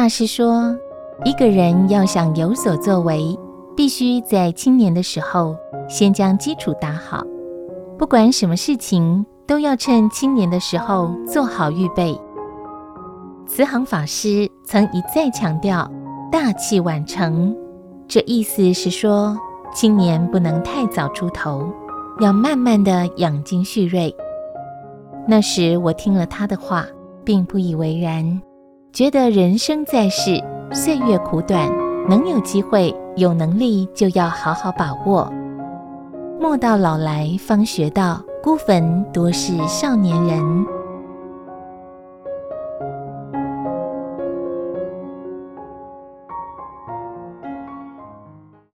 大师说，一个人要想有所作为，必须在青年的时候先将基础打好。不管什么事情，都要趁青年的时候做好预备。慈航法师曾一再强调“大器晚成”，这意思是说，青年不能太早出头，要慢慢的养精蓄锐。那时我听了他的话，并不以为然，觉得人生在世，岁月苦短，能有机会、有能力，就要好好把握。莫到老来方学到，孤坟多是少年人。